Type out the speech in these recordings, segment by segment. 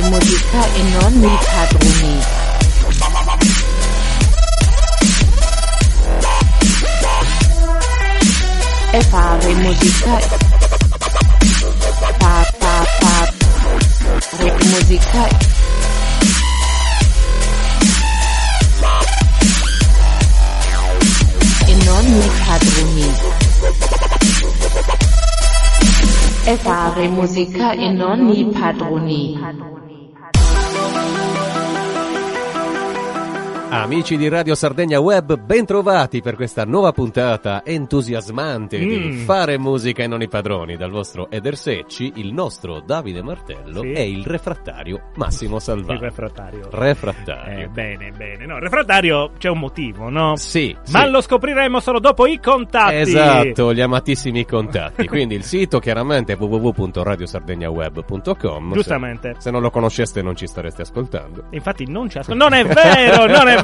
fare musica e non mi padroni. Fare musica fa fa fa re musica e non mi padroni. Fare musica e non mi padroni. Amici di Radio Sardegna Web, bentrovati per questa nuova puntata entusiasmante di Mm. Fare musica e non i padroni dal vostro Eder Secci, il nostro Davide Martello Sì. e il refrattario Massimo Salvani. Il refrattario. Refrattario. Eh, bene, bene. No, refrattario c'è un motivo, no? Sì, Ma sì. lo scopriremo solo dopo i contatti. Esatto, gli amatissimi contatti. Quindi il sito chiaramente è www.radiosardegnaweb.com. Giustamente. Se, se non lo conosceste non ci stareste ascoltando. Infatti non ci ascolta. Non è vero, non è vero.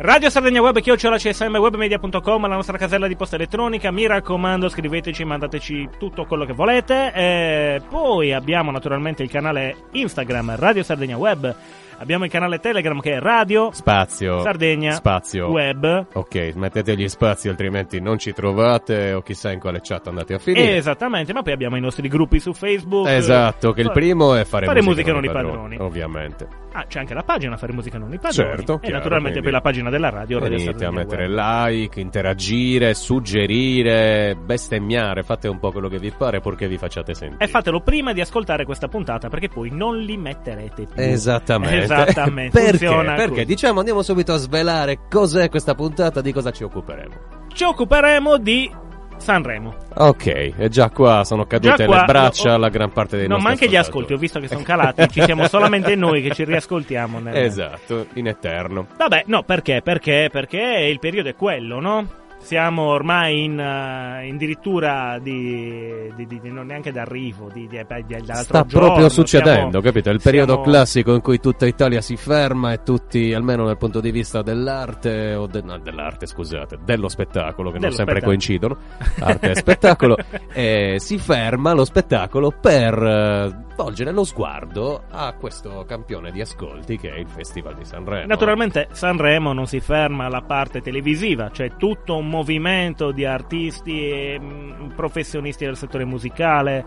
Radio Sardegna Web, chiocciola csm, webmedia.com, la nostra casella di posta elettronica. Mi raccomando, scriveteci, mandateci tutto quello che volete. E poi abbiamo naturalmente il canale Instagram, Radio Sardegna Web. Abbiamo il canale Telegram che è Radio Spazio. Sardegna Spazio. Web. Ok, mettete gli spazi altrimenti non ci trovate o chissà in quale chat andate a finire. Esattamente, ma poi abbiamo i nostri gruppi su Facebook. Esatto, che il primo è fare, Fare musica, musica non i padroni, padroni. Ovviamente. Ah, c'è anche la pagina Fare musica non i padroni. Certo, E chiaro, naturalmente poi la pagina della radio. Venite a mettere Web. like, interagire, suggerire, bestemmiare, fate un po' quello che vi pare purché vi facciate sentire. E fatelo prima di ascoltare questa puntata perché poi non li metterete più. Esattamente. Esattamente. Perché? Funziona Perché così. diciamo andiamo subito a svelare cos'è questa puntata, di cosa ci occuperemo. Ci occuperemo di Sanremo. Ok, e già qua sono cadute qua- le braccia alla gran parte dei No, nostri ma anche gli ascolti, ho visto che sono calati, ci siamo solamente noi che ci riascoltiamo. nel- Esatto, in eterno. Vabbè, no, perché? Perché? Perché il periodo è quello, no? Siamo ormai in, eh, addirittura di, di, di- di- non neanche d'arrivo, di, di, Sta giorno, proprio succedendo, siamo- capito? È il periodo siamo- classico in cui tutta Italia si ferma e tutti, almeno dal punto di vista dell'arte, o de- no, dell'arte, scusate, dello spettacolo, che Dello non sempre coincidono, arte e spettacolo, eh, si ferma lo spettacolo per eh, volgere lo sguardo a questo campione di ascolti che è il Festival di Sanremo. Naturalmente Sanremo non si ferma alla parte televisiva, c'è tutto un movimento di artisti e mm, professionisti del settore musicale,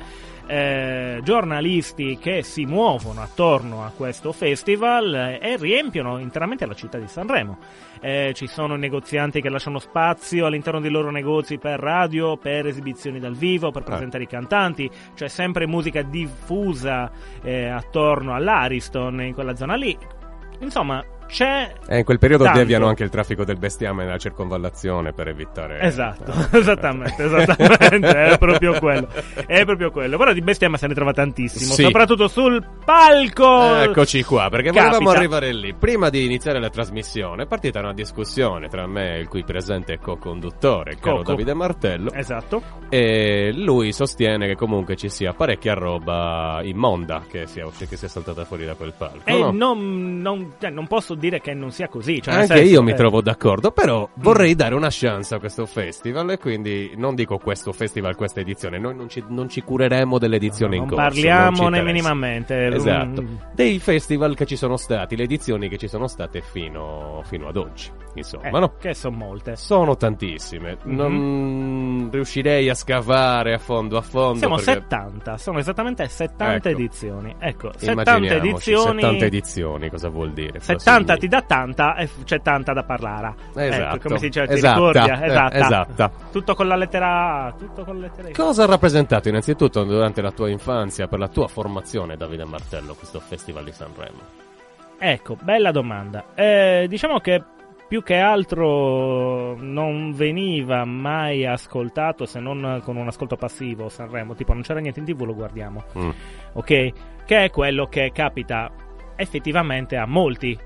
eh, giornalisti che si muovono attorno a questo festival eh, e riempiono interamente la città di Sanremo. Eh, ci sono negozianti che lasciano spazio all'interno dei loro negozi per radio, per esibizioni dal vivo, per presentare i cantanti, c'è sempre musica diffusa eh, attorno all'Ariston in quella zona lì. Insomma, c'è E in quel periodo Tanto. deviano anche il traffico del bestiame nella circonvallazione per evitare... Esatto, Eh, esattamente, esattamente, è proprio quello, è proprio quello. Però di bestemma se ne trova tantissimo, Sì. soprattutto sul palco. Eccoci qua, perché Capita. volevamo arrivare lì. Prima di iniziare la trasmissione è partita una discussione tra me e il cui presente co-conduttore, caro. Davide Martello, Esatto, e lui sostiene che comunque ci sia parecchia roba immonda che sia, che sia saltata fuori da quel palco. e no? non, non- cioè, non posso dire che non sia così. Cioè, Anche io mi eh, trovo d'accordo, però vorrei dare una chance a questo festival e quindi non dico questo festival, questa edizione, noi non ci, non ci cureremo dell'edizione Non in corso. parliamone minimamente. Esatto, Mm, dei festival che ci sono stati, le edizioni che ci sono state fino, fino ad oggi, insomma, eh, no? Che sono molte. Sono tantissime, Mhm. non riuscirei a scavare a fondo a fondo. Siamo perché... 70, sono esattamente 70 Ecco. edizioni. Ecco, 70 Immaginiamoci, edizioni. 70 edizioni, cosa vuol dire? Cosa 70 ti dà tanta e c'è tanta da parlare. Esatto. Ecco, come si dice, ti Esatta, ricordi? eh, Esatta. esatta. Tutto con la lettera A, tutto con la lettera I. Cosa ha rappresentato innanzitutto durante la tua infanzia, per la tua formazione, Davide Martello, questo Festival di Sanremo? Ecco, bella domanda. Eh, diciamo che più che altro non veniva mai ascoltato se non con un ascolto passivo Sanremo, tipo non c'era niente in tv, lo guardiamo. Mm. ok? Che è quello che capita effettivamente a molti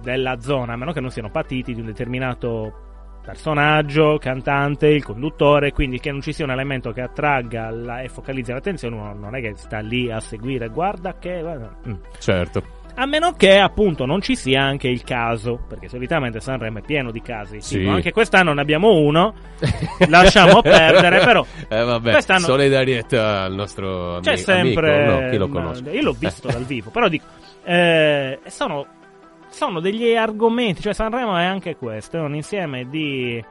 della zona, a meno che non siano patiti di un determinato personaggio, cantante, il conduttore, quindi che non ci sia un elemento che attragga la- e focalizzi l'attenzione, uno non è che sta lì a seguire, guarda che... Mm. Certo. A meno che appunto non ci sia anche il caso, perché solitamente Sanremo è pieno di casi. Sì. Tipo, anche quest'anno ne abbiamo uno, lasciamo perdere, però Eh vabbè, quest'anno solidarietà al nostro c'è ami- sempre... amico. No, chi lo conosce? Io l'ho visto dal vivo, però dico, eh, sono, sono degli argomenti, cioè Sanremo è anche questo, è un insieme di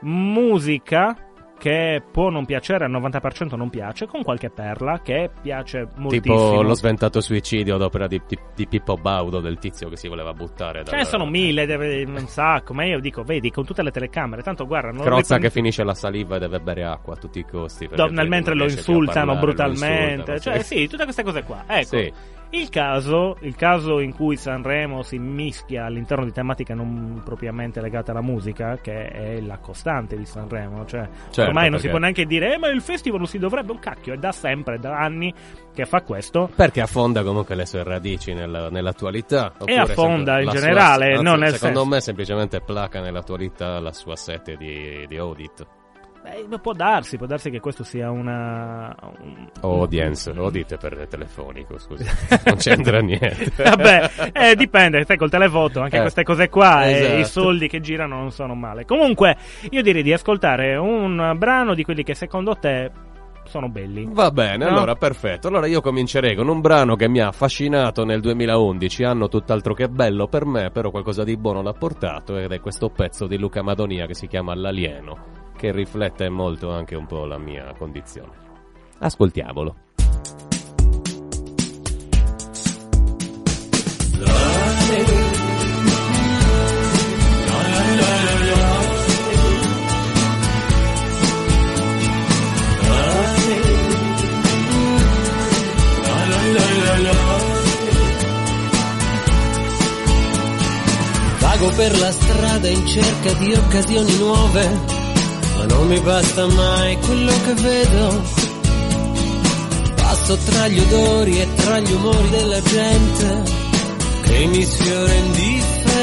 musica che può non piacere, al 90% non piace, con qualche perla che piace moltissimo. Tipo lo sventato suicidio d'opera di, di- di Pippo Baudo, del tizio che si voleva buttare Ce ne sono mille, deve- un sacco, ma io dico, vedi, con tutte le telecamere, tanto guarda, non Crozza che finisce la saliva e deve bere acqua a tutti i costi. do- altrimenti mentre lo insultano parlare, lo brutalmente, insultano, cioè sì, tutte queste cose qua. Ecco, Sì. Il caso, il caso in cui Sanremo si mischia all'interno di tematiche non propriamente legate alla musica, che è la costante di Sanremo, cioè Certo, ormai non perché- si può neanche dire, eh, ma il festival non si dovrebbe un cacchio, è da sempre, da anni che fa questo. Perché affonda comunque le sue radici nella- nell'attualità. oppure affonda in la sua- generale, anzi, non nel Secondo senso- me semplicemente placa nell'attualità la sua sete di, di audit. Beh, può darsi, può darsi che questo sia una... un- audience, audit per telefonico, scusa. Non c'entra niente. Vabbè, eh, dipende, sai, col televoto, anche Eh, queste cose qua, e esatto. i soldi che girano non sono male. Comunque, io direi di ascoltare un brano di quelli che secondo te sono belli. Va bene, No? allora perfetto. Allora io comincerei con un brano che mi ha affascinato nel 2011, anno tutt'altro che bello per me, però qualcosa di buono l'ha portato ed è questo pezzo di Luca Madonia che si chiama L'alieno, che riflette molto anche un po' la mia condizione. Ascoltiamolo. Vago per la strada in cerca di occasioni nuove, ma non mi basta mai quello che vedo. Passo tra gli odori e tra gli umori della gente, che mi sfiora indifferente.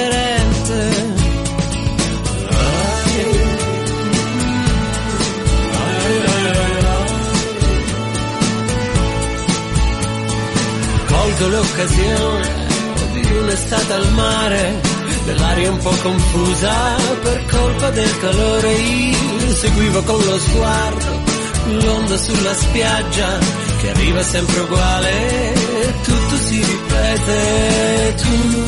Colgo l'occasione di un'estate al mare, dell'aria un po' confusa per colpa del calore. Io seguivo con lo sguardo l'onda sulla spiaggia che arriva sempre uguale, tutto si ripete. Tu,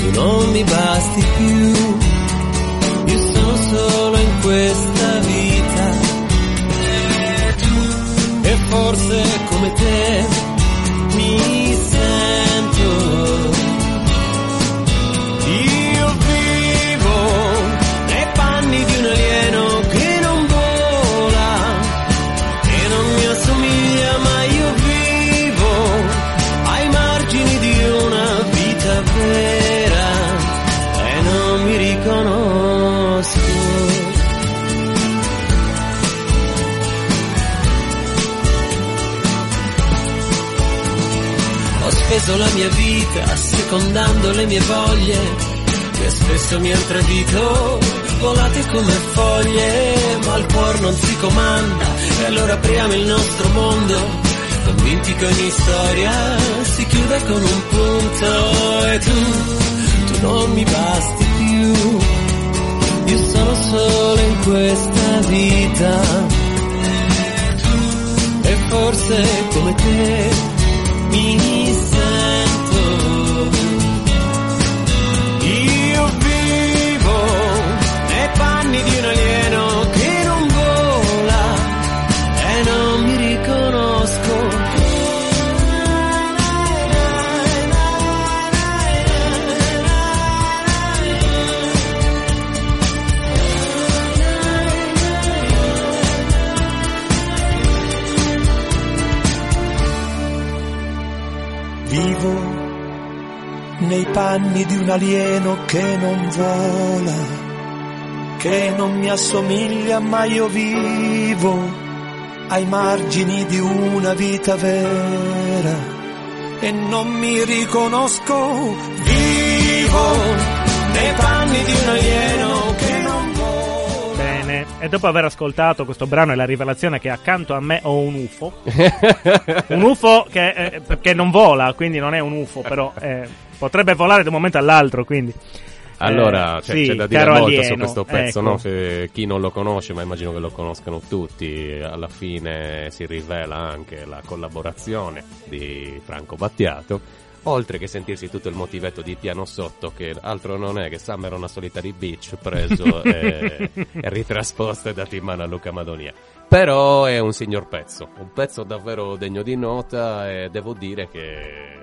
tu non mi basti più, io sono solo in questa vita. E forse come te mia vita secondando le mie voglie, che spesso mi han tradito, volate come foglie, ma il cuore non si comanda, e allora apriamo il nostro mondo, convinti che ogni storia si chiude con un punto, e tu, tu non mi basti più, io sono solo in questa vita. E forse come te mi sento. Nei panni di un alieno che non vola e non mi riconosco. Vivo nei panni di un alieno che non vola, che non mi assomiglia, ma io vivo ai margini di una vita vera e non mi riconosco. Vivo nei panni di un alieno che non vola. Bene, e dopo aver ascoltato questo brano e la rivelazione che accanto a me ho un UFO, un UFO che, eh, che non vola, quindi non è un UFO, però è potrebbe volare da un momento all'altro, quindi. Allora, Eh, c'è, sì, c'è da dire molto su alieno, questo pezzo, ecco. no? Se- chi non lo conosce, ma immagino che lo conoscano tutti, alla fine si rivela anche la collaborazione di Franco Battiato, oltre che sentirsi tutto il motivetto di piano sotto, che altro non è che Summer on a Solitary Beach preso e, e ritrasposto e dato in mano a Luca Madonia. Però è un signor pezzo, un pezzo davvero degno di nota e devo dire che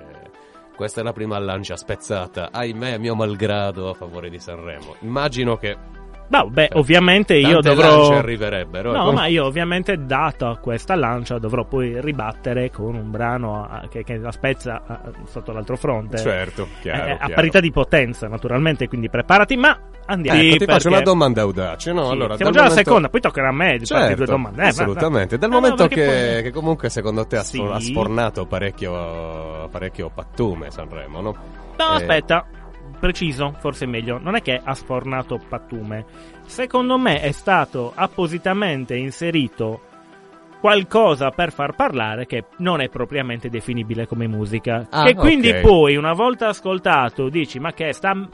questa è la prima lancia spezzata, ahimè, mio malgrado, a favore di Sanremo. Immagino che No, beh, ovviamente io dovrò. arriverebbero. No, ecco. ma io ovviamente, data questa lancia, dovrò poi ribattere con un brano a- che, che la spezza a- sotto l'altro fronte. Certo, chiaro, Eh, a chiaro. parità di potenza, naturalmente, quindi preparati, ma andiamo. Ecco, ti perché- faccio una domanda audace, no? Sì, allora, siamo già alla momento- seconda, poi toccherà a me di Certo, due domande. Eh, assolutamente. Dal No, no, momento perché che, poi- che comunque secondo te ha, Sì. sfornato parecchio, parecchio pattume Sanremo, no? No, Eh, aspetta, preciso, forse è meglio. Non è che ha sfornato pattume. Secondo me è stato appositamente inserito qualcosa per far parlare che non è propriamente definibile come musica. Ah, che quindi ok. poi, una volta ascoltato, dici, ma che sta...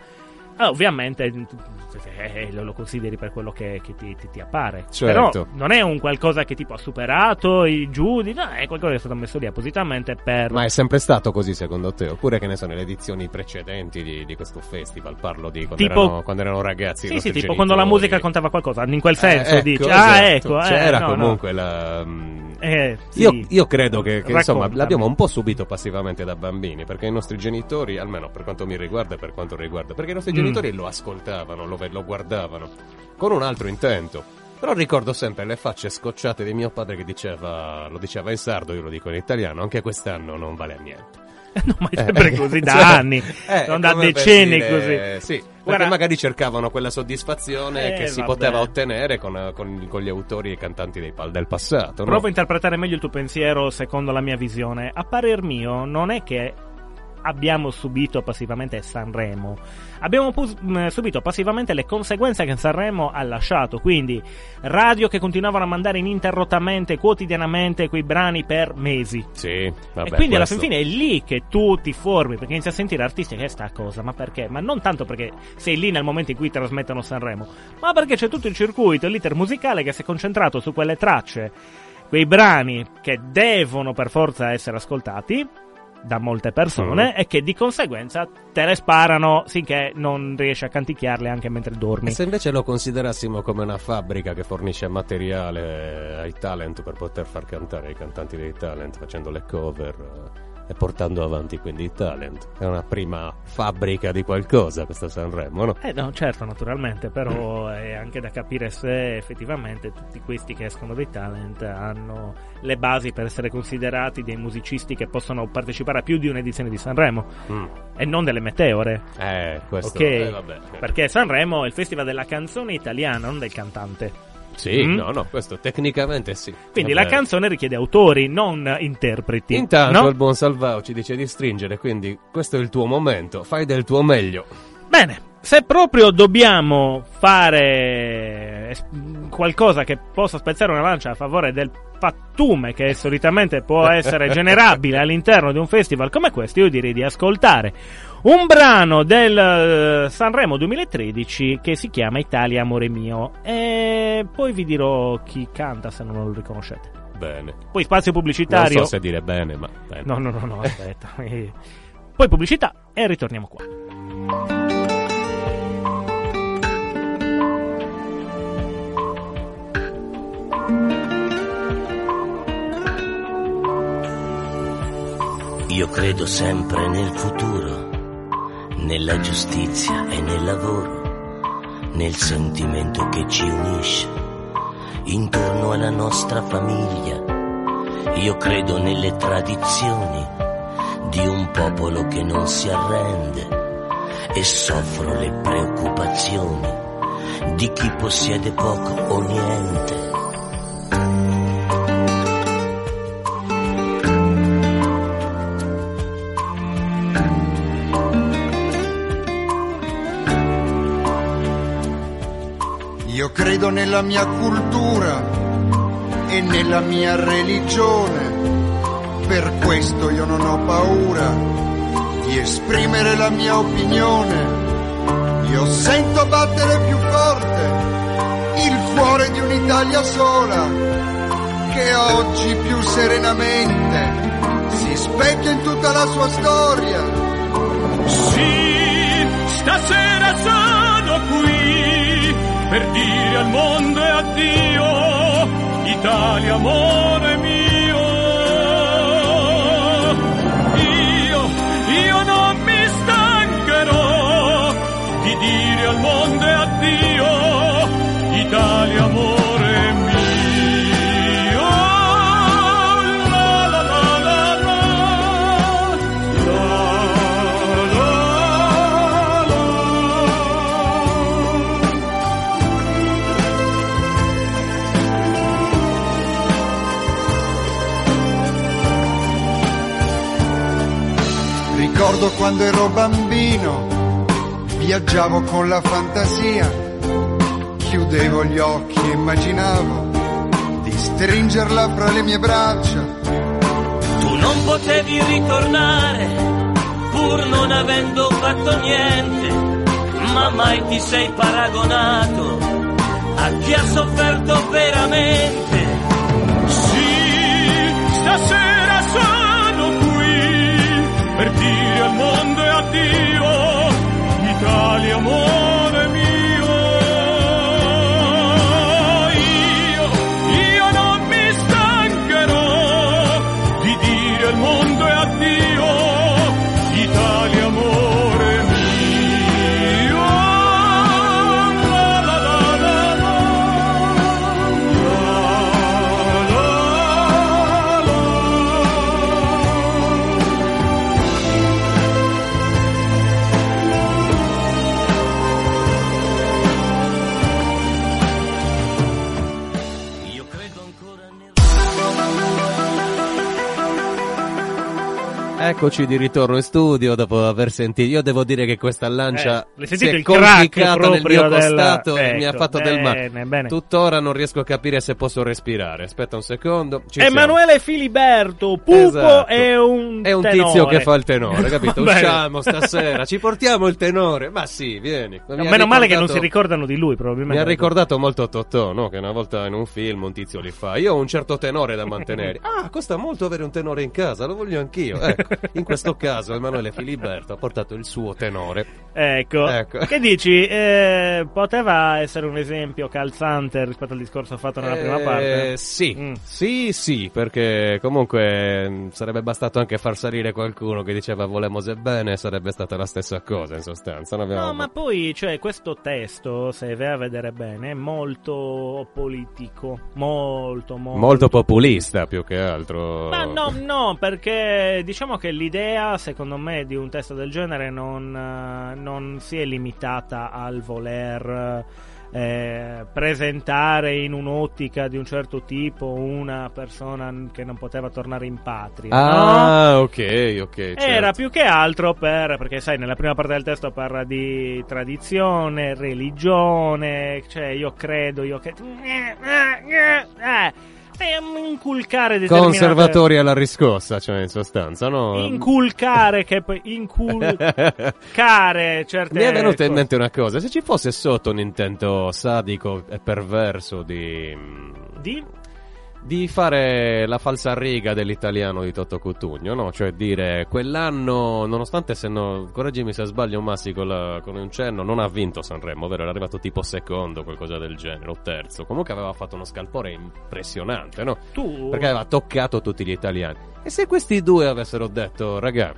Ah, ovviamente eh, lo, lo consideri per quello che, che ti, ti- ti appare. Certo. Però non è un qualcosa che tipo ha superato i giudici, no, è qualcosa che è stato messo lì appositamente per... Ma è sempre stato così secondo te? Oppure che ne so, nelle edizioni precedenti di, di questo festival? Parlo di quando, Tipo- erano, quando erano ragazzi. Sì, sì, tipo genitori. quando la musica contava qualcosa, in quel senso Eh, dici, ecco, ah esatto. ecco, eh, C'era no, no. comunque la... mm, Eh, sì. Io, io credo che, che, insomma l'abbiamo un po' subito passivamente da bambini perché i nostri genitori, almeno per quanto mi riguarda e per quanto riguarda, perché i nostri Mm. genitori lo ascoltavano, lo, lo guardavano con un altro intento. Però ricordo sempre le facce scocciate di mio padre che diceva, lo diceva in sardo, io lo dico in italiano, anche quest'anno non vale a niente. no, ma è sempre così da Cioè, anni, eh, non è da decenni dire- così. Sì, perché Guarda- magari cercavano quella soddisfazione Eh, che si vabbè. poteva ottenere con, con- con gli autori e i cantanti dei pal- del passato. no? Provo a interpretare meglio il tuo pensiero secondo la mia visione. A parer mio, non è che abbiamo subito passivamente Sanremo, abbiamo pus- mh, subito passivamente le conseguenze che Sanremo ha lasciato. Quindi, radio che continuavano a mandare ininterrottamente, quotidianamente quei brani per mesi. Sì, vabbè, e quindi alla questo- fin fine è lì che tu ti formi, perché inizi a sentire artisti che è sta cosa, ma perché? Ma non tanto perché sei lì nel momento in cui trasmettono Sanremo, ma perché c'è tutto il circuito, l'iter musicale che si è concentrato su quelle tracce, quei brani che devono per forza essere ascoltati da molte persone Mm. e che di conseguenza te le sparano finché non riesci a canticchiarle anche mentre dormi. E se invece lo considerassimo come una fabbrica che fornisce materiale ai talent per poter far cantare i cantanti dei talent facendo le cover eh, e portando avanti quindi i talent, è una prima fabbrica di qualcosa questa Sanremo, no? Eh no, certo, naturalmente, però è anche da capire se effettivamente tutti questi che escono dai talent hanno le basi per essere considerati dei musicisti che possono partecipare a più di un'edizione di Sanremo Mm. e non delle meteore. Eh, questo Ok, eh, vabbè. perché Sanremo è il festival della canzone italiana, non del cantante. Sì, Mm. no, no, questo tecnicamente sì. Quindi Vabbè. la canzone richiede autori, non interpreti. Intanto no? il buon Salvao ci dice di stringere, quindi questo è il tuo momento, fai del tuo meglio. Bene, se proprio dobbiamo fare qualcosa che possa spezzare una lancia a favore del pattume che solitamente può essere generabile all'interno di un festival come questo, io direi di ascoltare un brano del eh, Sanremo 2013 che si chiama Italia Amore Mio e poi vi dirò chi canta se non lo riconoscete. Bene. Poi spazio Non pubblicitario. so se dire bene, ma bene. No, no, no, no, aspetta. Eh, Poi pubblicità e ritorniamo qua. Io credo sempre nel futuro, nella giustizia e nel lavoro, nel sentimento che ci unisce intorno alla nostra famiglia. Io credo nelle tradizioni di un popolo che non si arrende e soffro le preoccupazioni di chi possiede poco o niente. Credo nella mia cultura e nella mia religione, per questo io non ho paura. di esprimere la mia opinione. Io sento battere più forte il cuore di un'Italia sola che oggi più serenamente si specchia in tutta la sua storia. Sì, stasera sono qui per dire al mondo e addio, Italia amore mio. Io, io non mi stancherò di dire al mondo e addio, Italia amore Ricordo quando ero bambino, viaggiavo con la fantasia, chiudevo gli occhi e immaginavo di stringerla fra le mie braccia. Tu non potevi ritornare, pur non avendo fatto niente, ma mai ti sei paragonato a chi ha sofferto veramente. Sì, stasera per dire al mondo e addio, Italia amore Eccoci di ritorno in studio dopo aver sentito. Io devo dire che questa lancia Eh, si è conficcata nel mio del- costato e mi ha ecco, fatto del male. bene, bene. Tuttora non riesco a capire se posso respirare. Aspetta un secondo. Ci siamo. Emanuele Filiberto, Pupo Esatto. è un È un tenore. tizio che fa il tenore, capito? Bene. Usciamo stasera, ci portiamo il tenore. Ma sì, vieni. Mi No, meno male che non si ricordano di lui, probabilmente. Mi ha ricordato molto Totò, no? Che una volta in un film un tizio li fa. Io ho un certo tenore da mantenere. Ah, costa molto avere un tenore in casa, lo voglio anch'io. Ecco, in questo caso Emanuele Filiberto ha portato il suo tenore. Ecco. Ecco. Che dici? Eh, poteva essere un esempio calzante rispetto al discorso fatto nella prima Eh, parte? Sì, Mm. sì, sì, perché comunque mh, sarebbe bastato anche far salire qualcuno che diceva volemos bene, sarebbe stata la stessa cosa in sostanza. abbiamo- No, ma poi, cioè, questo testo, se vai a vedere bene, è molto politico. Molto, molto. Molto populista più che altro. Ma no, no, perché diciamo che l'idea, secondo me, di un testo del genere non, eh, non si è limitata al voler eh, presentare in un'ottica di un certo tipo una persona che non poteva tornare in patria. no? Ah, ok, ok. certo. Era più che altro per, perché sai, nella prima parte del testo parla di tradizione, religione, cioè io credo, io che... Eh, eh, inculcare determinate... Conservatori alla riscossa, cioè in sostanza, no? Inculcare, che poi... Inculcare certe Mi è venuta in cose. mente una cosa, se ci fosse sotto un intento sadico e perverso di... Di? Di fare la falsa riga dell'italiano di Totto Cutugno, no? Cioè dire quell'anno, nonostante se no, correggimi se sbaglio Massi con, la- con un cenno, non ha vinto Sanremo, vero? Era arrivato tipo secondo, qualcosa del genere, o terzo. Comunque aveva fatto uno scalpore impressionante, no? Tu? Perché aveva toccato tutti gli italiani. E se questi due avessero detto, raga,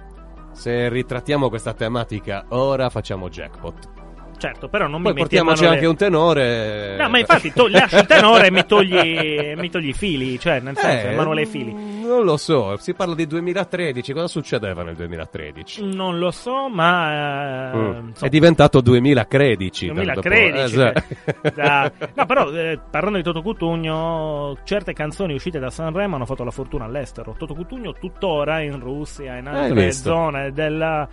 se ritrattiamo questa tematica, ora facciamo jackpot. Certo, però non Poi mi metti portiamoci anche un tenore. No, ma infatti to- lasci il tenore e mi togli, mi togli i fili, cioè nel senso, Eh, Emanuele i fili. Non lo so, si parla di 2013, cosa succedeva nel 2013? Non lo so, ma... eh, Mm. È diventato 2013. 2013 dopo- eh, cioè, sì. da- no però eh, parlando di Toto Cutugno certe canzoni uscite da Sanremo hanno fatto la fortuna all'estero Toto Cutugno tuttora in Russia in Hai altre zone della-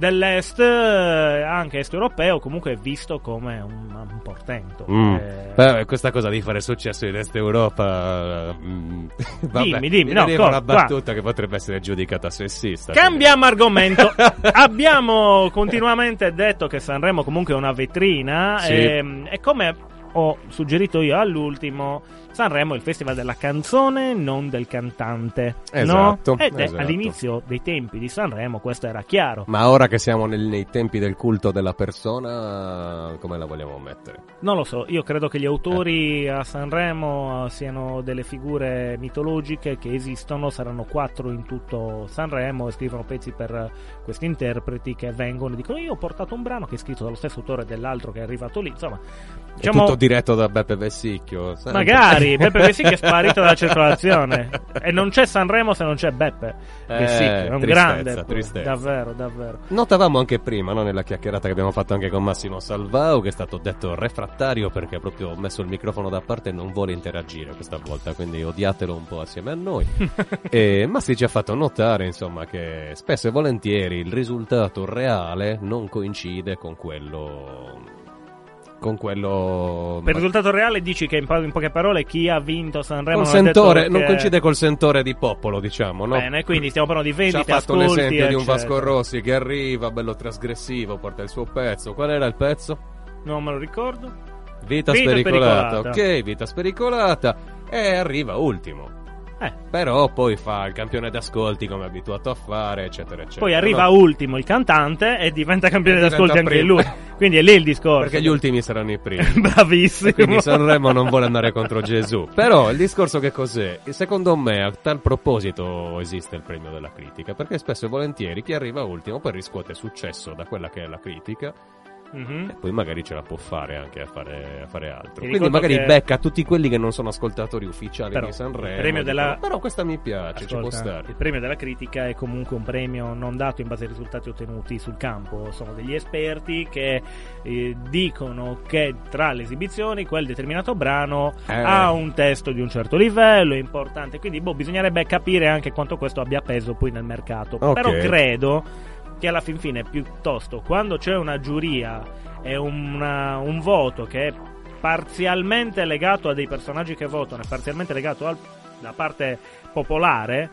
dell'est, eh, anche est europeo, comunque è visto come un, un portento. Mm. Eh, Beh, questa cosa di fare successo in Est Europa. mm, vabbè, Dimmi, dimmi, mi no, veniva co- una qua. battuta che potrebbe essere giudicata sessista. Cambiamo argomento. Abbiamo continuamente detto che Sanremo comunque è una vetrina Sì. e, e come ho suggerito io all'ultimo, Sanremo è il festival della canzone, non del cantante. Esatto, no? Ed è- esatto. all'inizio dei tempi di Sanremo questo era chiaro. Ma ora che siamo nel- nei tempi del culto della persona, come la vogliamo mettere? Non lo so, io credo che gli autori a Sanremo eh, siano delle figure mitologiche che esistono, saranno quattro in tutto Sanremo e scrivono pezzi per eh, questi interpreti che vengono e dicono io ho portato un brano che è scritto dallo stesso autore dell'altro che è arrivato lì, insomma, È diciamo tutto diretto da Beppe Vessicchio. sempre. magari Beppe Vessicchio è sparito dalla circolazione e non c'è Sanremo se non c'è Beppe Eh, Vessicchio, è un tristezza, grande, tristezza. davvero, davvero. Notavamo anche prima, no, nella chiacchierata che abbiamo fatto anche con Massimo Salvao, che è stato detto refrattario perché ha proprio messo il microfono da parte e non vuole interagire questa volta, quindi odiatelo un po' assieme a noi. e Massi ci ha fatto notare, insomma, che spesso e volentieri il risultato reale non coincide con quello. Con quello. Per il risultato reale dici che in, pa- in poche parole chi ha vinto Sanremo Col non sentore, non coincide col sentore di popolo, diciamo, no? Bene, quindi stiamo parlando di Ci ha vendite, fatto ascolti, l'esempio di un eccetera. Vasco Rossi che arriva, bello trasgressivo, porta il suo pezzo. Qual era il pezzo? Non me lo ricordo. Vita, Vita spericolata. spericolata. ok, vita spericolata. E arriva ultimo. Eh. Però poi fa il campione d'ascolti come è abituato a fare, eccetera, eccetera. Poi arriva No, ultimo il cantante e diventa campione E d'ascolti diventa anche lui. Quindi è lì il discorso. Perché gli ultimi saranno i primi. Bravissimo. Quindi Sanremo non vuole andare contro Gesù. Però il discorso che cos'è? Secondo me a tal proposito esiste il premio della critica, perché spesso e volentieri chi arriva ultimo poi riscuote successo da quella che è la critica Mhm. e poi magari ce la può fare anche a fare, a fare altro. Quindi magari che- becca tutti quelli che non sono ascoltatori ufficiali Però di Sanremo. dicono, della- Però questa mi piace, ci può Ascolta, stare. il premio della critica è comunque un premio non dato in base ai risultati ottenuti sul campo. Sono degli esperti che eh, dicono che tra le esibizioni quel determinato brano Eh. ha un testo di un certo livello, è importante. Quindi boh, bisognerebbe capire anche quanto questo abbia peso poi nel mercato. Ok. Però credo che alla fin fine piuttosto quando c'è una giuria e una- un voto che è parzialmente legato a dei personaggi che votano e parzialmente legato al- alla parte popolare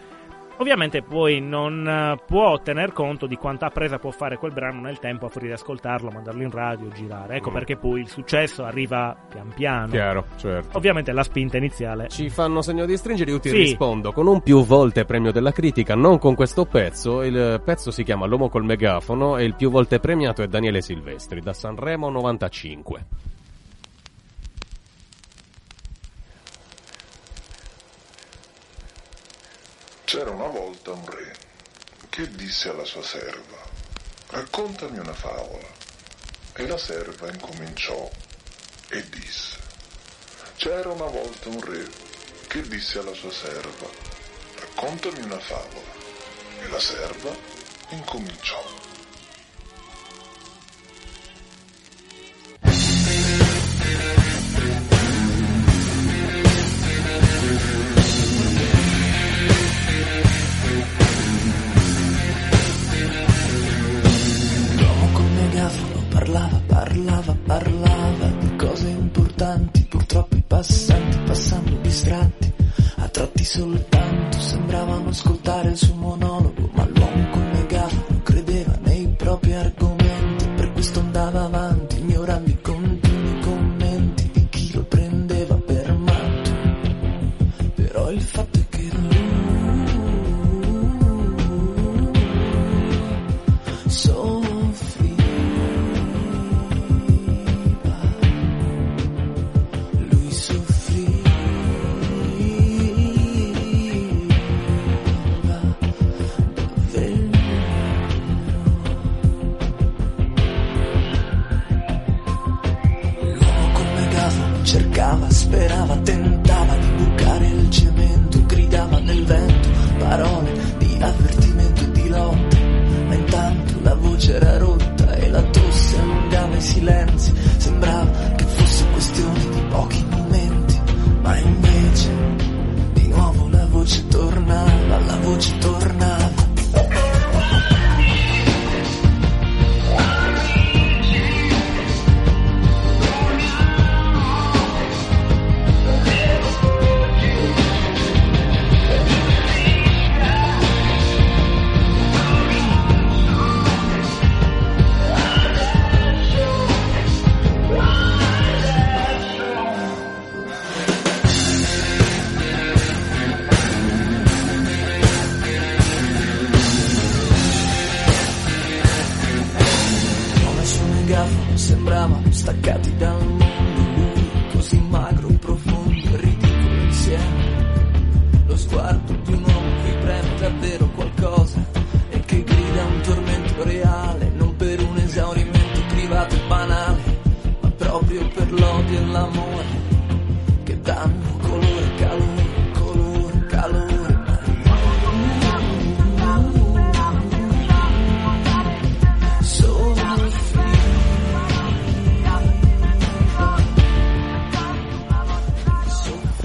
ovviamente poi non eh, può tener conto di quanta presa può fare quel brano nel tempo a fuori di ascoltarlo, mandarlo in radio, girare ecco Mm. perché poi il successo arriva pian piano Chiaro, certo. ovviamente la spinta iniziale Ci fanno segno di stringere, io ti Sì. rispondo con un più volte premio della critica, non con questo pezzo. Il pezzo si chiama L'uomo col megafono e il più volte premiato è Daniele Silvestri da Sanremo 95. C'era una volta un re che disse alla sua serva, raccontami una favola. E la serva incominciò e disse, c'era una volta un re che disse alla sua serva, raccontami una favola. E la serva incominciò. L'uomo parlava, parlava, di cose importanti, purtroppo i passanti passando distratti, a tratti soltanto sembravano ascoltare il suo monologo, ma l'uomo col megafono credeva nei propri argomenti, per questo andava avanti,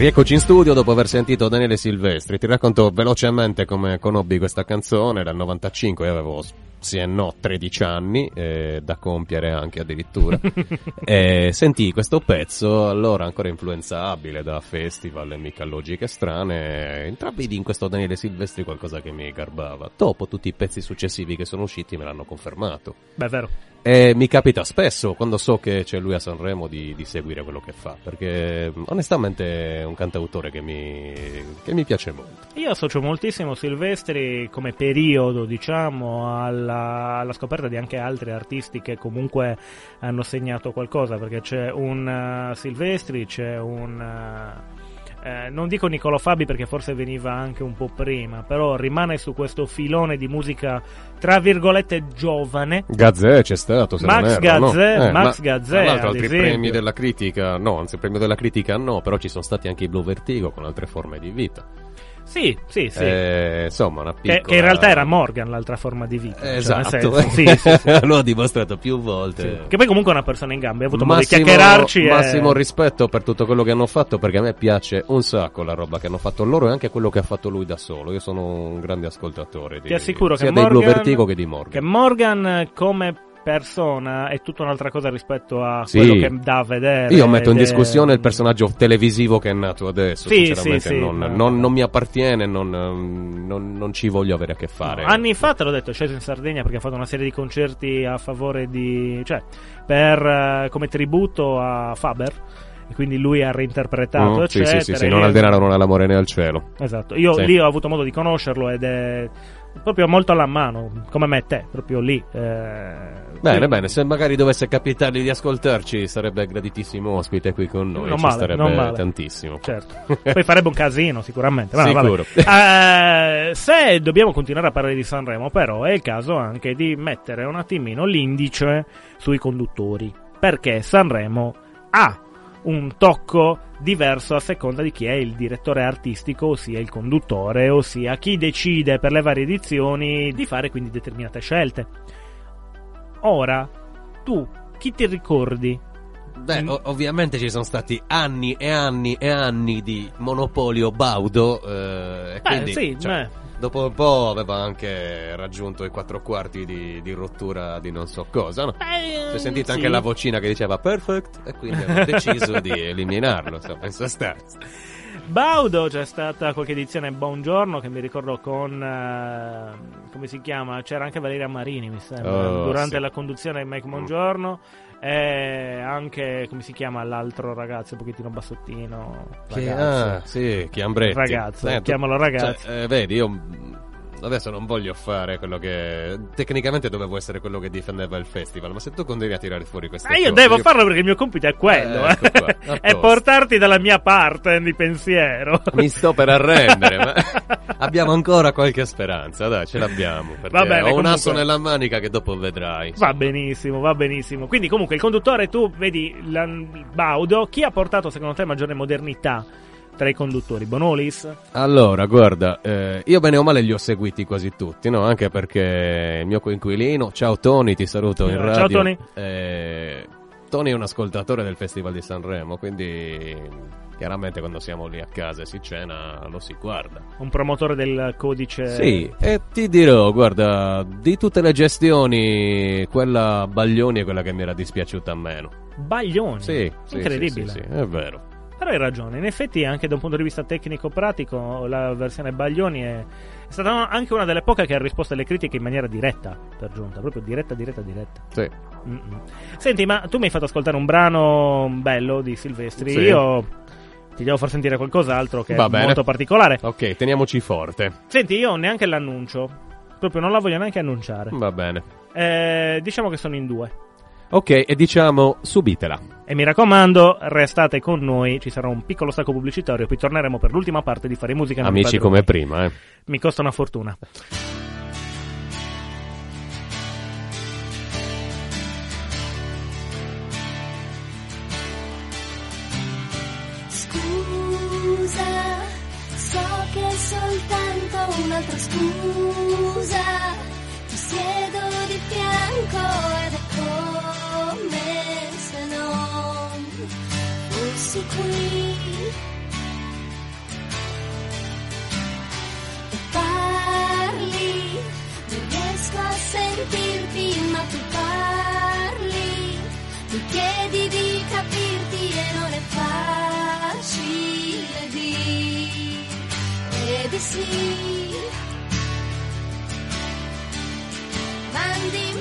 Rieccoci in studio dopo aver sentito Daniele Silvestri. Ti racconto velocemente come conobbi questa canzone. Dal 95 io avevo, sì e no, 13 anni, eh, da compiere anche addirittura. e sentii questo pezzo, allora ancora influenzabile da festival e mica logiche strane. Intravidi in questo Daniele Silvestri qualcosa che mi garbava. Dopo tutti i pezzi successivi che sono usciti me l'hanno confermato. Beh, vero. E mi capita spesso, quando so che c'è lui a Sanremo, di, di seguire quello che fa, perché onestamente è un cantautore che mi, che mi piace molto. Io associo moltissimo Silvestri come periodo, diciamo, alla, alla scoperta di anche altri artisti che comunque hanno segnato qualcosa, perché c'è un uh, Silvestri, c'è un... uh, eh, non dico Niccolo Fabi perché forse veniva anche un po' prima, però rimane su questo filone di musica tra virgolette giovane. Gazzè c'è stato, se Max non erro, no? Gazzè, Eh, Max ma- Gazzè, Tra l'altro altri esempio. premi della critica, no, anzi il premio della critica no, però ci sono stati anche i Blue Vertigo con altre forme di vita. Sì, sì, sì. Eh, insomma, una piccola... Che, che in realtà era Morgan l'altra forma di vita. cioè, nel Esatto, sì, sì, sì. lo ha dimostrato più volte. Che poi comunque è una persona in gambe, ha avuto modo di Massimo, chiacchierarci. e- massimo rispetto per tutto quello che hanno fatto perché a me piace un sacco la roba che hanno fatto loro e anche quello che ha fatto lui da solo. Io sono un grande ascoltatore di, Ti assicuro sia che dei Morgan, Blue Vertigo che di Morgan. che Morgan eh, come persona è tutta un'altra cosa rispetto a Sì. quello che dà a vedere. Io metto in ed è- discussione il personaggio televisivo che è nato adesso. Sì, sinceramente, sì, sì, non, no. non- non mi appartiene, non, non- non ci voglio avere a che fare. Anni fa, te l'ho detto, è sceso in Sardegna perché ha fatto una serie di concerti a favore di. cioè, per, eh, come tributo a Faber. E quindi lui ha reinterpretato, Mm, sì, sì, sì, sì, non al denaro, non all'amore né al cielo. Esatto, io Sì. lì ho avuto modo di conoscerlo ed è proprio molto alla mano, come me e te, proprio lì. eh, Bene, bene, se magari dovesse capitargli di ascoltarci, sarebbe graditissimo ospite qui con noi. Non ci male, starebbe non male. tantissimo. Certo. Poi farebbe un casino, sicuramente. Ma vabbè. Sicuro. Eh, se dobbiamo continuare a parlare di Sanremo, però, è il caso anche di mettere un attimino l'indice sui conduttori. Perché Sanremo ha un tocco diverso a seconda di chi è il direttore artistico, ossia il conduttore, ossia chi decide per le varie edizioni di fare quindi determinate scelte. Ora, tu, chi ti ricordi Beh, o- ovviamente ci sono stati anni e anni e anni di monopolio Baudo. eh, e Beh, quindi, sì, cioè, beh. dopo un po' aveva anche raggiunto i quattro quarti di, di rottura di non so cosa. No? Si è sentita sì. anche la vocina che diceva perfect e quindi hanno deciso di eliminarlo. Insomma, in sostanza. Baudo c'è stata qualche edizione Buongiorno che mi ricordo con eh, come si chiama? C'era anche Valeria Marini, mi sembra, Oh, durante sì. la conduzione di Mike Buongiorno e anche come si chiama l'altro ragazzo un pochettino bassottino, Che, ragazzo. ah, sì, Chiambretti. Ragazzo, tu- chiamalo ragazzo. cioè, eh, vedi, io adesso non voglio fare quello che. Tecnicamente dovevo essere quello che difendeva il festival, ma se tu continui a tirare fuori queste Ma io cose, devo farlo perché il mio compito è quello, Eh, ecco qua, eh. è portarti dalla mia parte di pensiero. Mi sto per arrendere, ma abbiamo ancora qualche speranza, dai, ce l'abbiamo. Perché Va bene, ho un comunque- asso nella manica che dopo vedrai. Va benissimo, va benissimo. Quindi, comunque, il conduttore, tu vedi Baudo. Chi ha portato, secondo te, maggiore modernità tra i conduttori? Bonolis? Allora, guarda, eh, io bene o male li ho seguiti quasi tutti, no? Anche perché il mio coinquilino, ciao Tony, ti saluto in Ciao, radio. Tony. Eh, Tony è un ascoltatore del Festival di Sanremo, quindi chiaramente quando siamo lì a casa e si cena lo si guarda. Un promotore del codice. Sì, e ti dirò, guarda, di tutte le gestioni, quella Baglioni è quella che mi era dispiaciuta meno. Baglioni. Sì, sì, Incredibile. sì, sì, sì, è vero. Però hai ragione. In effetti, anche da un punto di vista tecnico-pratico, la versione Baglioni è, è stata anche una delle poche che ha risposto alle critiche in maniera diretta, per giunta. Proprio diretta, diretta, diretta. Sì. Mm-mm. Senti, ma tu mi hai fatto ascoltare un brano bello di Silvestri. Sì. Io ti devo far sentire qualcos'altro che Va è bene. molto particolare. Ok, teniamoci forte. Senti, io neanche l'annuncio. Proprio non la voglio neanche annunciare. Va bene. Eh, diciamo che sono in due. Ok, e diciamo subitela. E mi raccomando, restate con noi, ci sarà un piccolo stacco pubblicitario, poi torneremo per l'ultima parte di fare musica. Amici come prima, eh. Mi costa una fortuna. Scusa, so che è soltanto un'altra scusa. Ti siedo di fianco ed fossi qui. E parli, non riesco a sentirti, ma tu parli. Mi chiedi di capirti e non è facile dire di sì. Mandi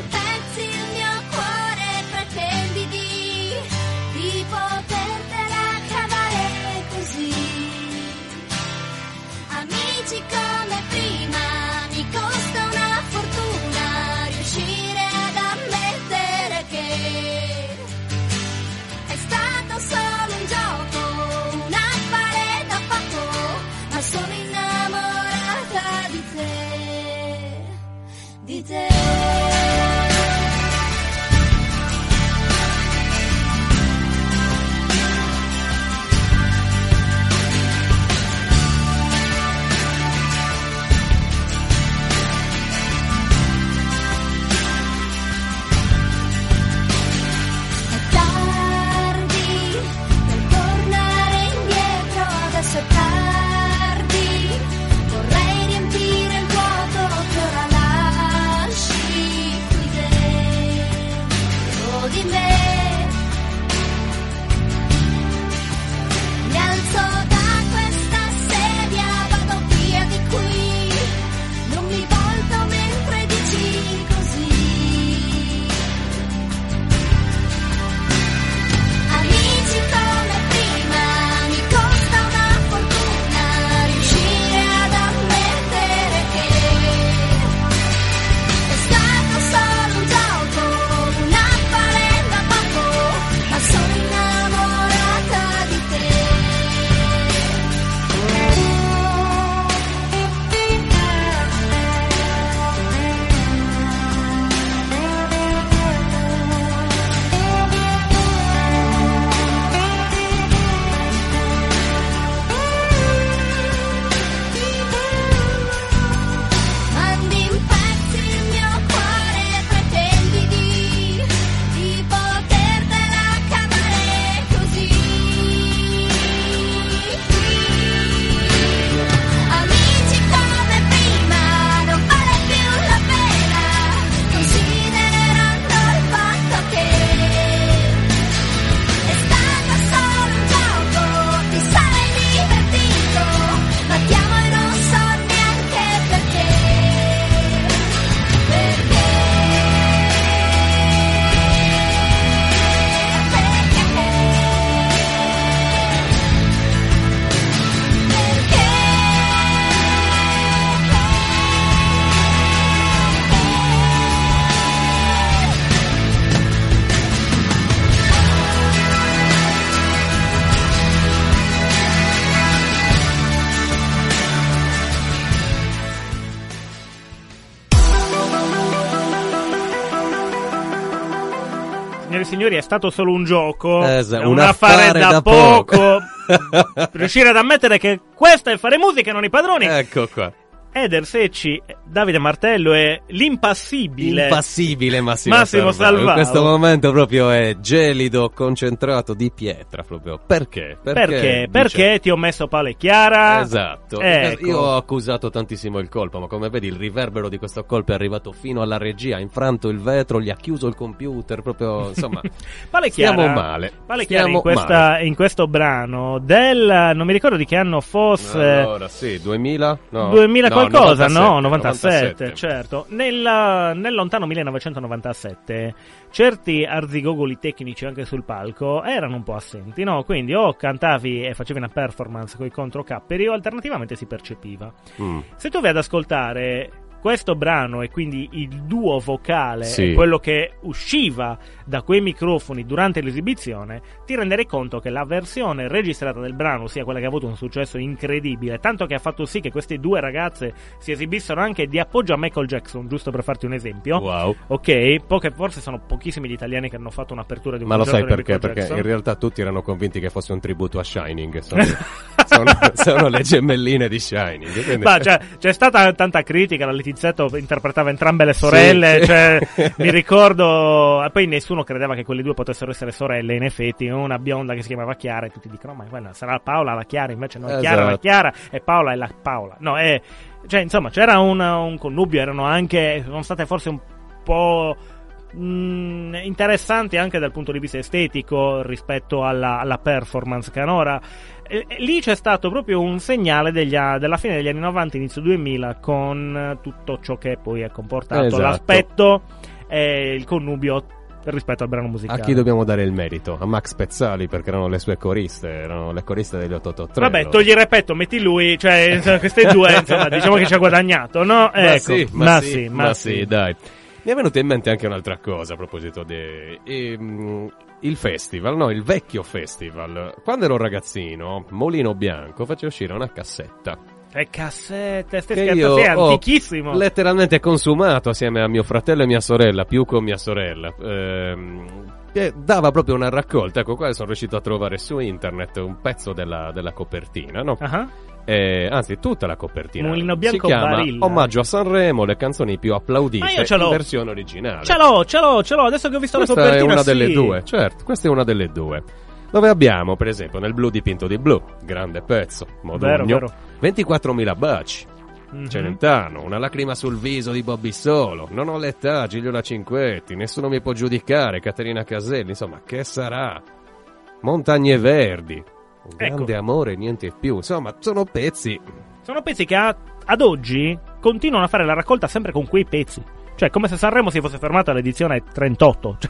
signori, è stato solo un gioco, Esatto, un un affare, affare da, da poco. poco. Riuscire ad ammettere che questo è fare musica non i padroni. Ecco qua. Eder Secci, Davide Martello è l'impassibile. Impassibile Massimo, Massimo. Salvaro. In questo momento proprio è gelido, concentrato di pietra proprio. Perché? Perché? dice- Perché ti ho messo pale chiara? Esatto, Ecco. io ho accusato tantissimo il colpo, ma come vedi il riverbero di questo colpo è arrivato fino alla regia, ha infranto il vetro, gli ha chiuso il computer, proprio insomma, Pale chiara, stiamo male. Pale chiara in, questa- male. in questo brano del non mi ricordo di che anno fosse Allora, sì, 2000? No, 2000 no, qualcosa, no? 97, 97, certo. Nel, nel lontano 1997 certi arzigogoli tecnici anche sul palco erano un po' assenti, no? Quindi o cantavi e facevi una performance con i controcapperi o alternativamente si percepiva. Mm. Se tu vai ad ascoltare questo brano e quindi il duo vocale Sì. quello che usciva da quei microfoni durante l'esibizione, ti renderei conto che la versione registrata del brano sia quella che ha avuto un successo incredibile, tanto che ha fatto sì che queste due ragazze si esibissero anche di appoggio a Michael Jackson, giusto per farti un esempio. Wow. Ok, poche, forse sono pochissimi gli italiani che hanno fatto un'apertura di un Ma lo sai perché? Perché in realtà tutti erano convinti che fosse un tributo a Shining. Sono, sono- sono le gemelline di Shining. quindi- Ma cioè, c'è stata tanta critica, la Letizzetto interpretava entrambe le sorelle, Sì, sì. cioè, mi ricordo, e poi nessuno credeva che quelle due potessero essere sorelle, in effetti, una bionda che si chiamava Chiara e tutti dicono, ma quella sarà Paola la Chiara, invece no, è Chiara la Esatto. Chiara e Paola è la Paola. No, è, cioè, insomma, c'era un, un connubio, erano anche, sono state forse un po' mh, interessanti anche dal punto di vista estetico rispetto alla, alla performance canora. E- e lì c'è stato proprio un segnale degli a- della fine degli anni 90, inizio 2000, con eh, tutto ciò che poi è comportato Esatto. l'aspetto e il connubio rispetto al brano A musicale. chi dobbiamo dare il merito? A Max Pezzali perché erano le sue coriste, erano le coriste degli 883. Vabbè, lo- togli il repetto, metti lui, cioè insomma, queste due, insomma, diciamo che ci ha guadagnato, no? Ma ecco, sì, ma, sì, ma sì. sì, dai. Mi è venuta in mente anche un'altra cosa a proposito di ehm, il festival, no, il vecchio festival. Quando ero ragazzino, Molino Bianco faceva uscire una cassetta. E cassette, scherzo, io sei antichissimo. letteralmente consumato assieme a mio fratello e mia sorella, più con mia sorella. Ehm, che dava proprio una raccolta. Ecco, qua sono riuscito a trovare su internet un pezzo della, della copertina, no? Ah, Eh, anzi, tutta la copertina. Mulino Bianco si chiama Barilla. Omaggio a Sanremo, le canzoni più applaudite Ma io ce l'ho. in versione originale. Ce l'ho, ce l'ho, ce l'ho, adesso che ho visto Questa la copertina è una sì. delle due, certo, questa è una delle due. Dove abbiamo, per esempio, nel blu dipinto di blu, grande pezzo, Modugno, vero. 24.000 baci. Mhm. Celentano, una lacrima sul viso di Bobby Solo, non ho l'età, Gigliola Cinquetti, nessuno mi può giudicare, Caterina Caselli, insomma, che sarà? Montagne Verdi, un Ecco. grande amore, niente più, insomma, sono pezzi. Sono pezzi che a- ad oggi continuano a fare la raccolta sempre con quei pezzi. Cioè, come se Sanremo si fosse fermato all'edizione 38.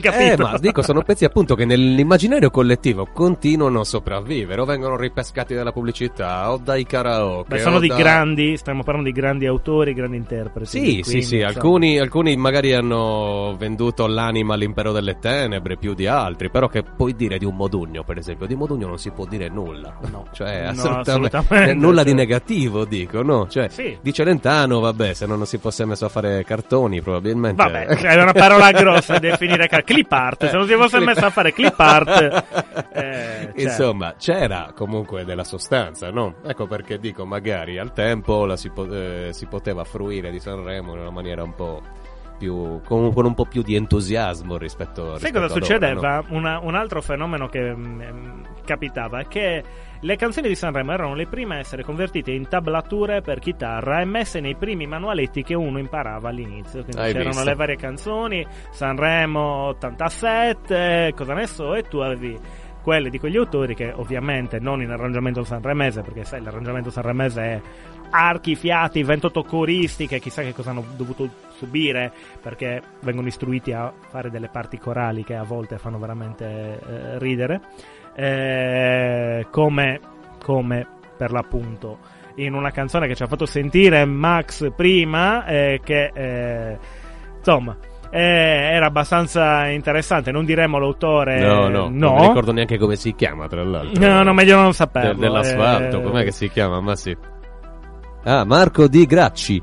Cioè? Eh, ma dico, sono pezzi appunto che nell'immaginario collettivo continuano a sopravvivere o vengono ripescati dalla pubblicità o dai karaoke. Beh, sono di da- grandi, stiamo parlando di grandi autori, grandi interpreti. Sì, quindi, sì, sì, alcuni, alcuni magari hanno venduto l'anima all'impero delle tenebre più di altri, però che puoi dire di un Modugno, per esempio, di Modugno non si può dire nulla, No. cioè No, assolutamente, assolutamente, nulla di cioè. negativo, dico, no? Cioè, Sì. di Celentano, vabbè, se non si fosse messo a fare cartoni, probabilmente... Vabbè, è una parola grossa definire ca- clip art. Se non si fosse messo a fare clip art, eh, cioè, Insomma, c'era comunque della sostanza, no? Ecco perché dico, magari al tempo la si, po- eh, si poteva fruire di Sanremo in una maniera un po' più. con, con un po' più di entusiasmo rispetto, Sai rispetto cosa succedeva? no? Una- un altro fenomeno che mm, mm, capitava è che le canzoni di Sanremo erano le prime a essere convertite in tablature per chitarra e messe nei primi manualetti che uno imparava all'inizio. Quindi Hai c'erano visto? le varie canzoni, Sanremo 87, cosa ne so, e tu avevi quelle di quegli autori che ovviamente non in arrangiamento sanremese, perché sai, l'arrangiamento sanremese è archi, fiati, 28 coristi che chissà che cosa hanno dovuto subire perché vengono istruiti a fare delle parti corali che a volte fanno veramente eh, ridere. Eh, come, come per l'appunto in una canzone che ci ha fatto sentire Max prima, eh, che eh, insomma. eh, era abbastanza interessante, non diremo l'autore. No, no, no. non ricordo neanche come si chiama, tra l'altro. No, no, meglio non saperlo. De- dell'asfalto, eh. com'è che si chiama? Ma sì. Ah, Marco Di Gracci.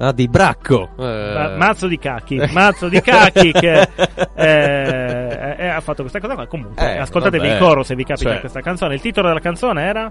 Ah, di Bracco. Eh, Ma- Mazzo di cacchi, mazzo di cacchi che eh, eh, ha fatto questa cosa qua. Comunque, Eh, ascoltatevi vabbè. in coro se vi capita Cioè. questa canzone. Il titolo della canzone era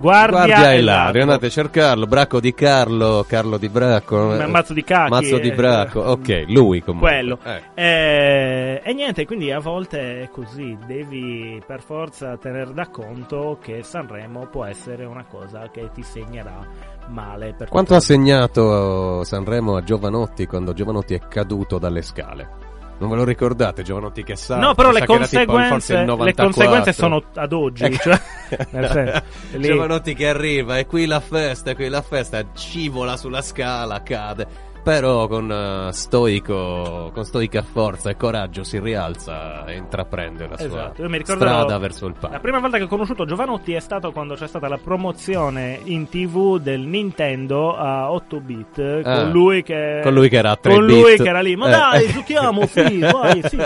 Guardia, Guardia e. Lario, andate a cercarlo. Bracco di Carlo, Carlo di Bracco. Ma- Mazzo di cacchi, Mazzo di eh, Bracco, ok, lui comunque. Quello. Eh. Eh, e niente, quindi a volte è così, devi per forza tener da conto che Sanremo può essere una cosa che ti segnerà male. Quanto ha segnato Sanremo a Giovanotti quando Giovanotti è caduto dalle scale? Non ve lo ricordate, Giovanotti che sa? No, però le conseguenze, le 94. conseguenze sono ad oggi. Ecco. Cioè, nel senso, lì- Giovanotti che arriva e qui la festa, e qui la festa, scivola sulla scala, cade. Però con eh, stoico, con stoica forza e coraggio si rialza e intraprende la sua Esatto, ricordo strada verso il palco. La prima volta che ho conosciuto Giovanotti è stato quando c'è stata la promozione in tv del Nintendo a 8 bit Ah, con lui che con lui che era a 3 con bit. lui che era lì. Ma Eh. dai, giochiamo, sì, vai, sì.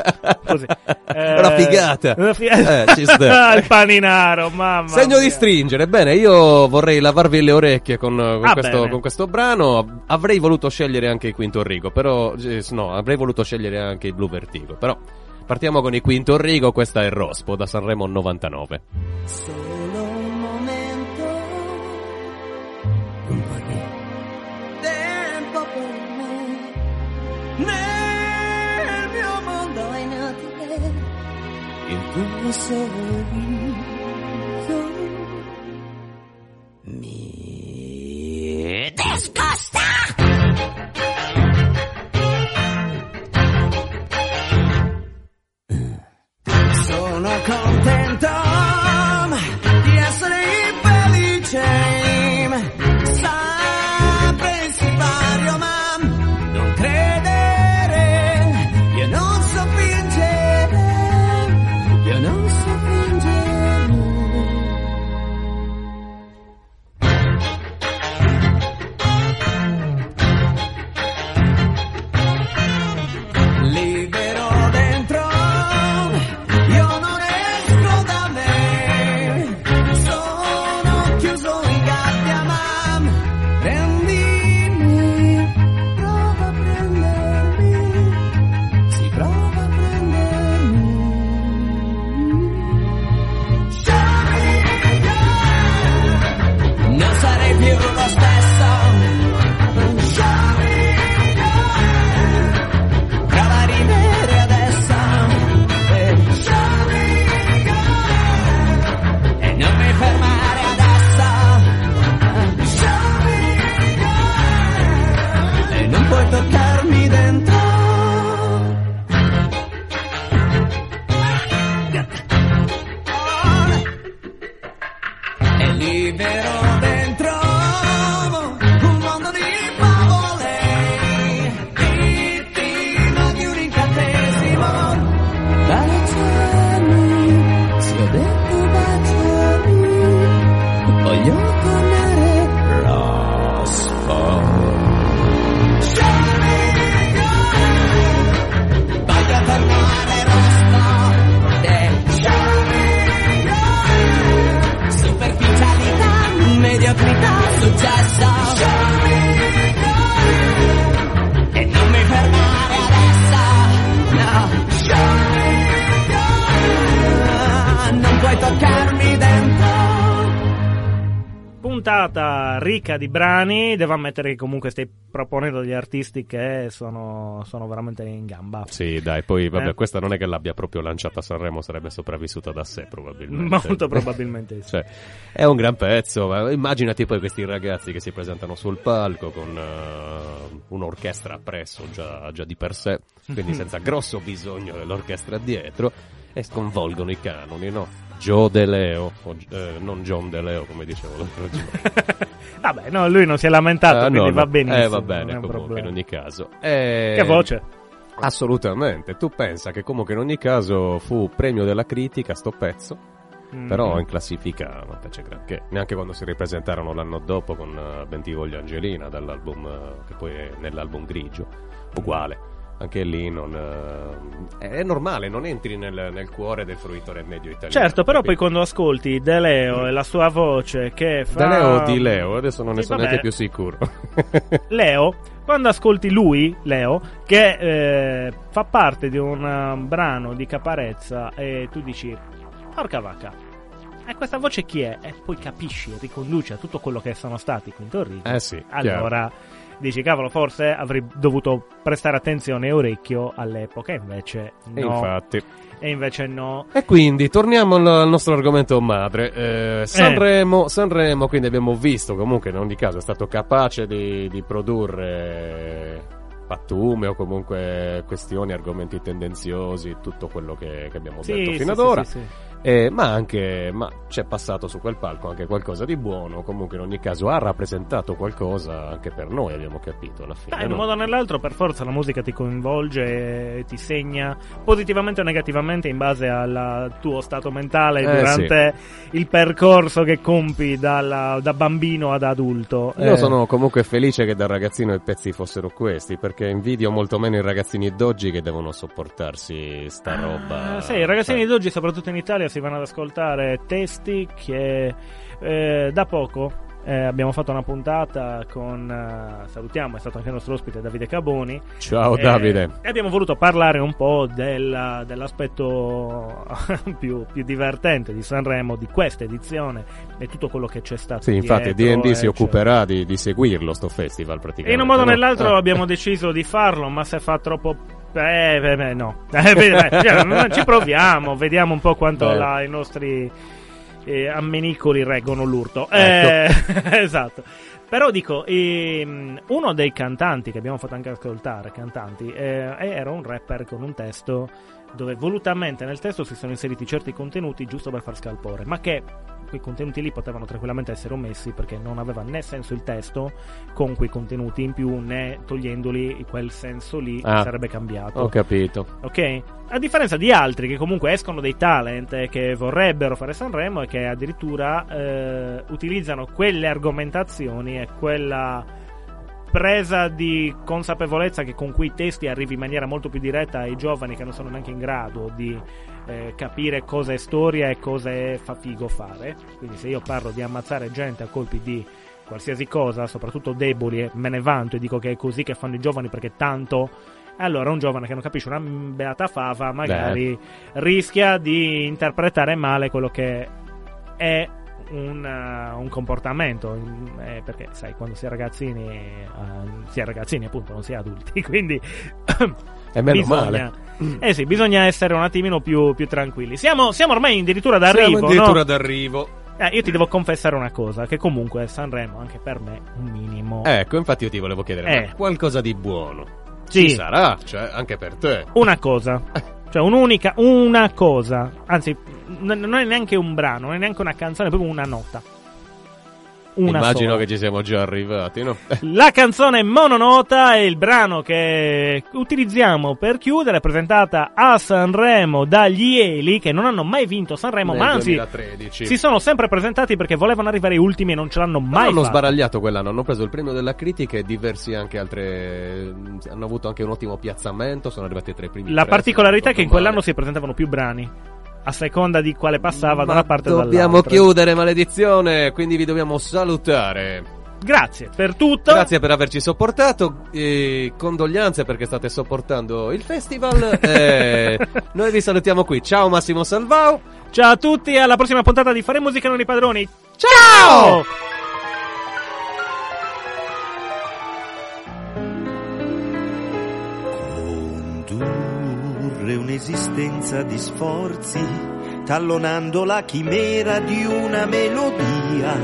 Così. Eh, Una figata. una fi- Eh, sta. il paninaro, mamma. Segno di mia. stringere. Bene, io vorrei lavarvi le orecchie con, con Ah, questo, con questo brano. Avrei voluto scegliere anche il Quinto Rigo, però eh, no, avrei voluto scegliere anche il Blue Vertigo. Però partiamo con il Quinto Rigo. Questa è Rospo da Sanremo 99. Solo un momento, un po' di tempo per me. Nel mio mondo inutile il tuo sorriso. Mi discosta. Sono contento di Ricca di brani, devo ammettere che comunque stai proponendo degli artisti che sono, sono veramente in gamba. Sì, dai, poi vabbè, Eh. questa non è che l'abbia proprio lanciata a Sanremo, sarebbe sopravvissuta da sé probabilmente. Molto probabilmente sì. Cioè, è un gran pezzo, ma immaginati poi questi ragazzi che si presentano sul palco con eh, un'orchestra appresso già, già di per sé, quindi senza grosso bisogno dell'orchestra dietro, e sconvolgono i canoni, no? Joe De Leo, o, eh, non John De Leo come dicevo l'altro giorno. Vabbè, no, lui non si è lamentato, no, quindi no. va benissimo. Eh, va bene, comunque, in ogni caso. Eh, Che voce? Assolutamente. Tu pensa che comunque in ogni caso fu premio della critica sto pezzo, Mm. però in classifica non c'è granché. Neanche quando si ripresentarono l'anno dopo con uh, Bentivoglio Angelina dall'album eh, che poi è nell'album grigio, uguale. Anche lì non, eh, è normale, non entri nel, nel cuore del fruitore medio italiano. Certo, però poi capito? quando ascolti De Leo e la sua voce che fa... Da Leo o di Leo, adesso non ne Sì, sono vabbè. neanche più sicuro. Leo, quando ascolti lui, Leo, che eh, fa parte di un eh, brano di Caparezza e tu dici, porca vacca, e questa voce chi è? E poi capisci, riconduci a tutto quello che sono stati i Quintorrighi. Eh sì, chiaro. Dici, cavolo, forse avrei dovuto prestare attenzione e orecchio all'epoca, e invece E no. infatti. E invece no. E quindi torniamo al, nostro argomento madre. Eh, Sanremo, Sanremo, quindi abbiamo visto comunque in ogni caso è stato capace di, di produrre pattume o comunque questioni, argomenti tendenziosi, tutto quello che, che abbiamo Sì, detto sì, fino ad sì, ora. sì, sì. Eh, ma anche ma c'è passato su quel palco anche qualcosa di buono. Comunque, in ogni caso, ha rappresentato qualcosa anche per noi, abbiamo capito alla fine. Dai, in un modo o nell'altro, per forza, la musica ti coinvolge e ti segna positivamente o negativamente in base al tuo stato mentale Eh, durante il percorso che compi dalla- da bambino ad adulto. Io Eh, sono comunque felice che da ragazzino i pezzi fossero questi, perché invidio molto meno i ragazzini d'oggi che devono sopportarsi sta roba. Eh, sì, i ragazzini d'oggi, soprattutto in Italia, si vanno ad ascoltare testi che eh, da poco eh, abbiamo fatto una puntata con. eh, salutiamo, è stato anche il nostro ospite Davide Caboni. Ciao Eh, Davide. E abbiamo voluto parlare un po' del- dell'aspetto più, più divertente di Sanremo, di questa edizione e tutto quello che c'è stato. Sì, infatti D&D si occuperà di, di seguirlo sto festival praticamente. E in un modo o no? nell'altro Eh. abbiamo deciso di farlo, ma se fa troppo. Eh, beh, beh, no. Eh, beh, beh, cioè, ci proviamo, vediamo un po' quanto la- i nostri eh, ammenicoli reggono l'urto. Ecco. Eh, esatto. Però dico, ehm, uno dei cantanti che abbiamo fatto anche ascoltare, cantanti, eh, era un rapper con un testo dove volutamente nel testo si sono inseriti certi contenuti giusto per far scalpore, ma che quei contenuti lì potevano tranquillamente essere omessi perché non aveva né senso il testo con quei contenuti in più né togliendoli quel senso lì Ah, sarebbe cambiato. Ho capito. Ok? A differenza di altri che comunque escono dei talent e che vorrebbero fare Sanremo e che addirittura eh, utilizzano quelle argomentazioni e quella presa di consapevolezza che con quei testi arrivi in maniera molto più diretta ai giovani che non sono neanche in grado di eh, capire cosa è storia e cosa è fa figo fare. Quindi se io parlo di ammazzare gente a colpi di qualsiasi cosa, soprattutto deboli, e me ne vanto e dico che è così che fanno i giovani perché tanto allora un giovane che non capisce una beata fava magari rischia di interpretare male quello che è un, uh, un comportamento eh, perché sai quando si è ragazzini eh, si è ragazzini appunto non si è adulti quindi E meno bisogna, male. eh sì bisogna essere un attimino più, più tranquilli siamo, siamo ormai addirittura d'arrivo Siamo addirittura no? d'arrivo. Eh, io ti devo confessare una cosa che comunque Sanremo anche per me un minimo Ecco, infatti io ti volevo chiedere, Eh. qualcosa di buono Sì. ci sarà, cioè, anche per te. una cosa. Cioè, un'unica, una cosa. Anzi, non è neanche un brano, non è neanche una canzone, è proprio una nota. Una Immagino sola. che ci siamo già arrivati, no? La canzone mononota è il brano che utilizziamo per chiudere, presentata a Sanremo dagli Eli, che non hanno mai vinto Sanremo, Nel ma anzi 2013. si sono sempre presentati perché volevano arrivare ultimi e non ce l'hanno Ma mai hanno fatto. sbaragliato quell'anno, hanno preso il premio della critica e diversi anche altre. Hanno avuto anche un ottimo piazzamento, sono arrivati tra i primi. La particolarità è che in quell'anno ricordo si presentavano più brani. A seconda di quale passava da una parte o Dobbiamo dall'altra. chiudere, maledizione, quindi vi dobbiamo salutare. Grazie per tutto. Grazie per averci sopportato. e condoglianze perché state sopportando il festival. e noi vi salutiamo qui. Ciao Massimo Salvao. Ciao a tutti, alla prossima puntata di Fare Musica Non i Padroni. Ciao! Condurre un'esistenza di sforzi, tallonando la chimera di una melodia,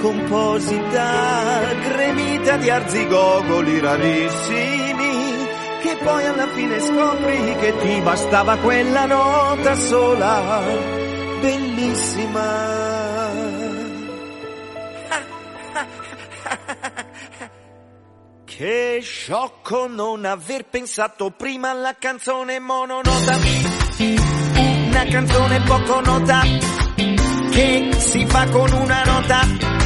composita, gremita di arzigogoli rarissimi, che poi alla fine scopri che ti bastava quella nota sola, bellissima. Che sciocco non aver pensato prima alla canzone mononota. Una canzone poco nota che si fa con una nota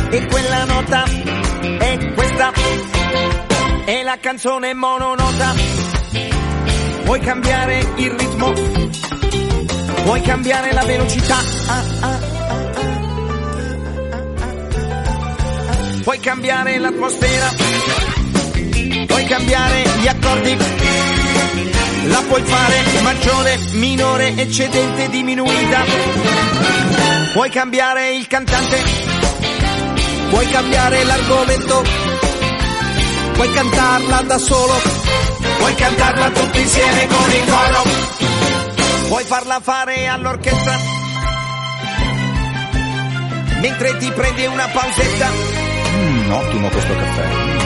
e quella nota è questa. È la canzone mononota. Vuoi cambiare il ritmo? Vuoi cambiare la velocità? Ah, ah, ah, Puoi cambiare l'atmosfera, puoi cambiare gli accordi, la puoi fare maggiore, minore, eccedente, diminuita. Puoi cambiare il cantante, puoi cambiare l'argomento, puoi cantarla da solo, puoi cantarla tutti insieme con il coro, puoi farla fare all'orchestra, mentre ti prendi una pausetta. Mm, ottimo questo caffè.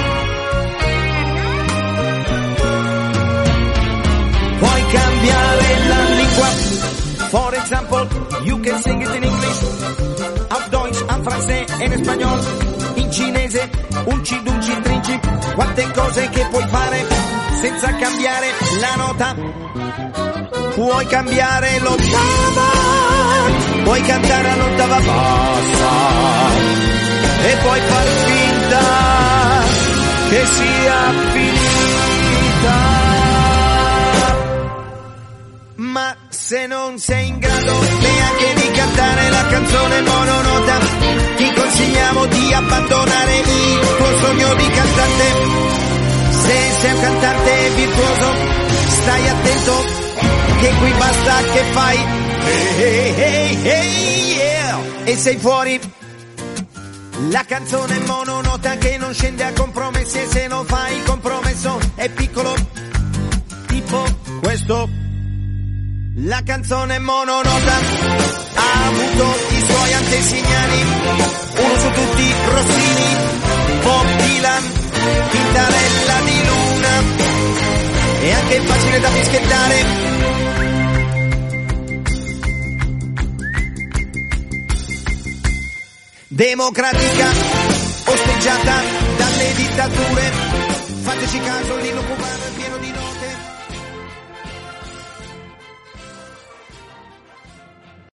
For example, you can sing it in English, auf Deutsch, en francese in spagnolo, in cinese, unci, dunci, trinci, quante cose che puoi fare senza cambiare la nota. Puoi cambiare l'ottava, puoi cantare all'ottava bassa e puoi far finta che sia se non sei in grado neanche di cantare la canzone mononota, ti consigliamo di abbandonare il tuo sogno di cantante. Se sei un cantante virtuoso, stai attento che qui basta che fai. Hey, hey, hey, yeah. E sei fuori. La canzone mononota che non scende a compromessi e se non fai compromesso è piccolo. Tipo questo. La canzone mononota ha avuto i suoi antesignani, uno su tutti Rossini, Bob Dylan, Tintarella di Luna, è anche facile da fischiettare. Democratica, osteggiata dalle dittature, fateci caso, l'inno è pieno di nomi.